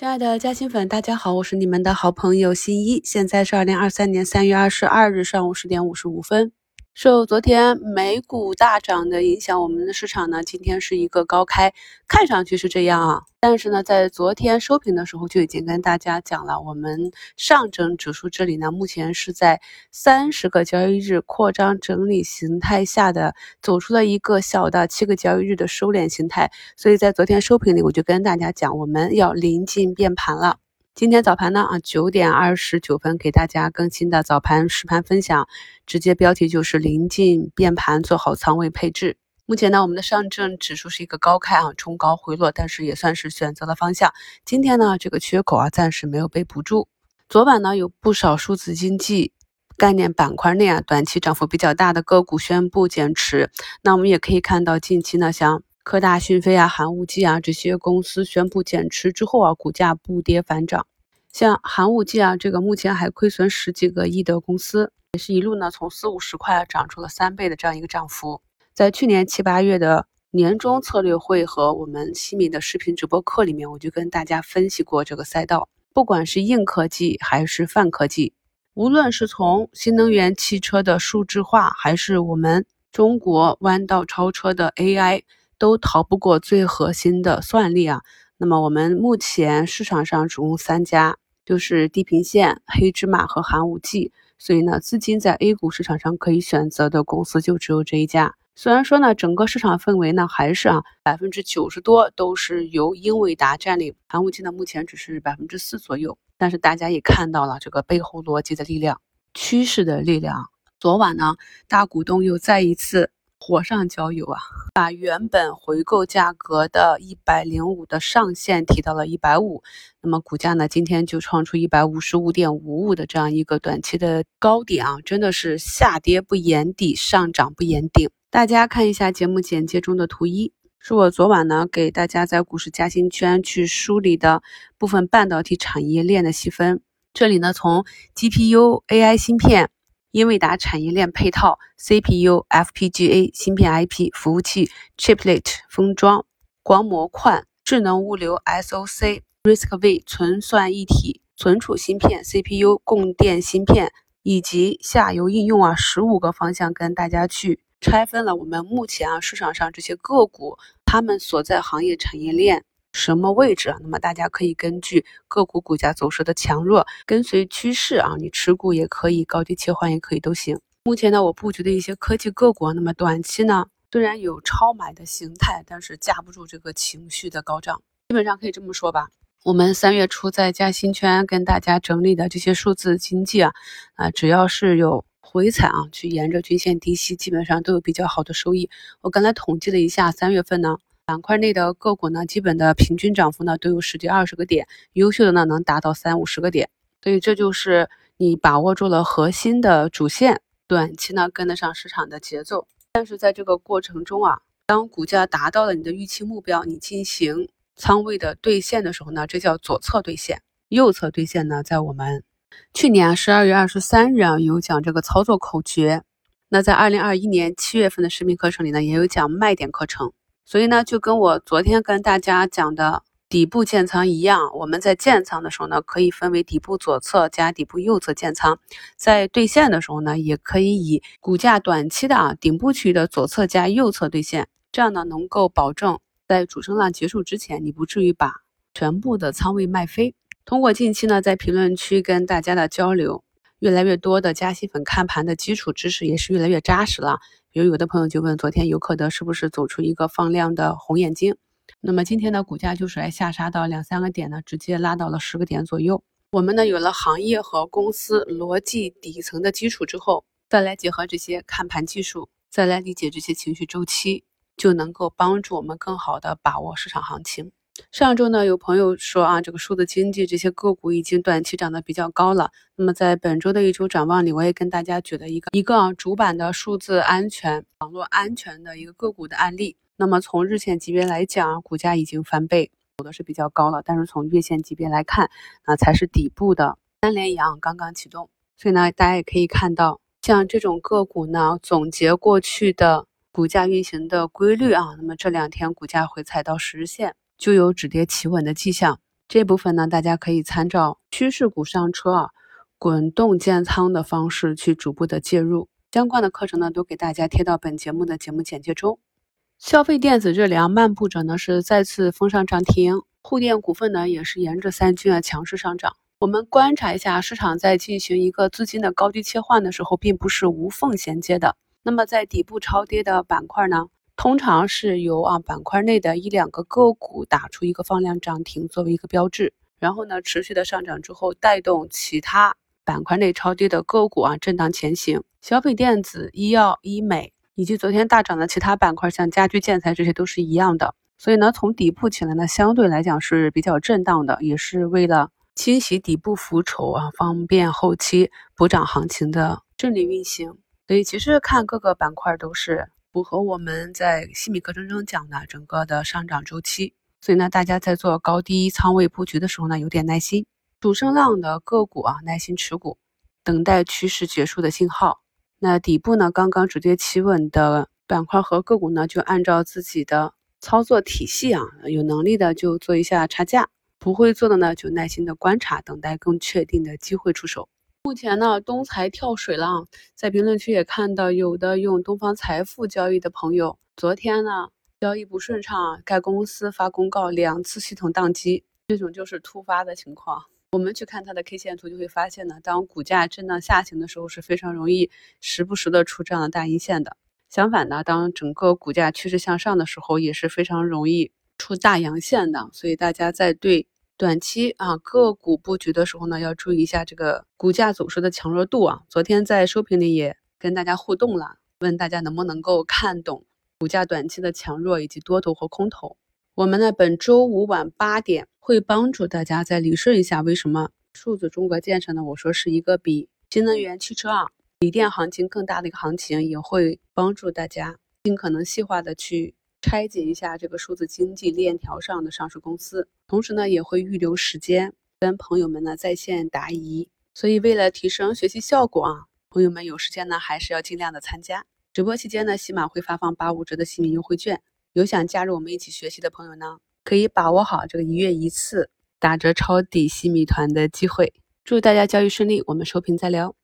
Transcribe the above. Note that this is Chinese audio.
亲爱的嘉兴粉，大家好，我是你们的好朋友新一。现在是二零二三年三月二十二日上午十点五十五分。受昨天美股大涨的影响，我们的市场呢今天是一个高开，看上去是这样啊。但是呢，在昨天收评的时候就已经跟大家讲了，我们上证指数这里呢目前是在三十个交易日扩张整理形态下的走出了一个小的七个交易日的收敛形态，所以在昨天收评里我就跟大家讲，我们要临近变盘了。今天早盘呢啊，九点二十九分给大家更新的早盘实盘分享，直接标题就是临近变盘，做好仓位配置。目前呢，我们的上证指数是一个高开啊，冲高回落，但是也算是选择了方向。今天呢，这个缺口啊暂时没有被补住。昨晚呢，有不少数字经济概念板块内啊，短期涨幅比较大的个股宣布减持。那我们也可以看到，近期呢，像科大讯飞啊、寒武纪啊这些公司宣布减持之后啊，股价不跌反涨。像寒武纪啊，这个目前还亏损十几个亿的公司，也是一路呢从四五十块涨出了三倍的这样一个涨幅。在去年七八月的年终策略会和我们西米的视频直播课里面，我就跟大家分析过这个赛道。不管是硬科技还是泛科技，无论是从新能源汽车的数字化，还是我们中国弯道超车的 AI，都逃不过最核心的算力啊。那么我们目前市场上总共三家，就是地平线、黑芝麻和寒武纪。所以呢，资金在 A 股市场上可以选择的公司就只有这一家。虽然说呢，整个市场氛围呢还是啊百分之九十多都是由英伟达占领，寒武纪呢目前只是百分之四左右。但是大家也看到了这个背后逻辑的力量、趋势的力量。昨晚呢，大股东又再一次。火上浇油啊！把原本回购价格的一百零五的上限提到了一百五，那么股价呢，今天就创出一百五十五点五五的这样一个短期的高点啊，真的是下跌不言底，上涨不言顶。大家看一下节目简介中的图一，是我昨晚呢给大家在股市嘉兴圈去梳理的部分半导体产业链的细分。这里呢，从 GPU、AI 芯片。英伟达产业链配套、CPU、FPGA 芯片、IP 服务器、Chiplet 封装、光模块、智能物流 SOC、RISC-V 存算一体、存储芯片、CPU 供电芯片以及下游应用啊，十五个方向跟大家去拆分了。我们目前啊市场上这些个股，他们所在行业产业链。什么位置啊？那么大家可以根据个股股价走势的强弱，跟随趋势啊，你持股也可以，高低切换也可以，都行。目前呢，我布局的一些科技个股，那么短期呢，虽然有超买的形态，但是架不住这个情绪的高涨。基本上可以这么说吧，我们三月初在嘉兴圈跟大家整理的这些数字经济啊，啊，只要是有回踩啊，去沿着均线低吸，基本上都有比较好的收益。我刚才统计了一下，三月份呢。板块内的个股呢，基本的平均涨幅呢都有十几二十个点，优秀的呢能达到三五十个点，所以这就是你把握住了核心的主线，短期呢跟得上市场的节奏。但是在这个过程中啊，当股价达到了你的预期目标，你进行仓位的兑现的时候呢，这叫左侧兑现。右侧兑现呢，在我们去年十二月二十三日啊有讲这个操作口诀，那在二零二一年七月份的视频课程里呢，也有讲卖点课程。所以呢，就跟我昨天跟大家讲的底部建仓一样，我们在建仓的时候呢，可以分为底部左侧加底部右侧建仓，在兑现的时候呢，也可以以股价短期的啊顶部区域的左侧加右侧兑现，这样呢能够保证在主升浪结束之前，你不至于把全部的仓位卖飞。通过近期呢在评论区跟大家的交流，越来越多的加息粉看盘的基础知识也是越来越扎实了。比如有的朋友就问，昨天尤克德是不是走出一个放量的红眼睛？那么今天的股价就是来下杀到两三个点呢，直接拉到了十个点左右。我们呢有了行业和公司逻辑底层的基础之后，再来结合这些看盘技术，再来理解这些情绪周期，就能够帮助我们更好的把握市场行情。上周呢，有朋友说啊，这个数字经济这些个股已经短期涨得比较高了。那么在本周的一周展望里，我也跟大家举了一个一个主板的数字安全、网络安全的一个个股的案例。那么从日线级别来讲，股价已经翻倍，走的是比较高了。但是从月线级别来看，啊才是底部的三连阳刚刚启动。所以呢，大家也可以看到，像这种个股呢，总结过去的股价运行的规律啊，那么这两天股价回踩到十日线。就有止跌企稳的迹象，这部分呢，大家可以参照趋势股上车啊，滚动建仓的方式去逐步的介入。相关的课程呢，都给大家贴到本节目的节目简介中。消费电子这里啊，漫步者呢是再次封上涨停，沪电股份呢也是沿着三均啊强势上涨。我们观察一下市场在进行一个资金的高低切换的时候，并不是无缝衔接的。那么在底部超跌的板块呢？通常是由啊板块内的一两个个股打出一个放量涨停作为一个标志，然后呢持续的上涨之后带动其他板块内超跌的个股啊震荡前行。消费电子、医药、医美以及昨天大涨的其他板块，像家居建材这些都是一样的。所以呢从底部起来呢相对来讲是比较震荡的，也是为了清洗底部浮筹啊，方便后期补涨行情的顺利运行。所以其实看各个板块都是。符合我们在细米课程中讲的整个的上涨周期，所以呢，大家在做高低仓位布局的时候呢，有点耐心。主升浪的个股啊，耐心持股，等待趋势结束的信号。那底部呢，刚刚直接企稳的板块和个股呢，就按照自己的操作体系啊，有能力的就做一下差价，不会做的呢，就耐心的观察，等待更确定的机会出手。目前呢，东财跳水了，在评论区也看到有的用东方财富交易的朋友，昨天呢交易不顺畅，该公司发公告两次系统宕机，这种就是突发的情况。我们去看它的 K 线图，就会发现呢，当股价震荡下行的时候，是非常容易时不时的出这样的大阴线的。相反呢，当整个股价趋势向上的时候，也是非常容易出大阳线的。所以大家在对。短期啊，个股布局的时候呢，要注意一下这个股价走势的强弱度啊。昨天在收评里也跟大家互动了，问大家能不能够看懂股价短期的强弱以及多头和空头。我们呢，本周五晚八点会帮助大家再理顺一下为什么数字中国建设呢？我说是一个比新能源汽车啊、锂电行情更大的一个行情，也会帮助大家尽可能细化的去。拆解一下这个数字经济链条上的上市公司，同时呢也会预留时间跟朋友们呢在线答疑。所以为了提升学习效果啊，朋友们有时间呢还是要尽量的参加直播期间呢，喜马会发放八五折的西米优惠券。有想加入我们一起学习的朋友呢，可以把握好这个一月一次打折抄底西米团的机会。祝大家交易顺利，我们收评再聊。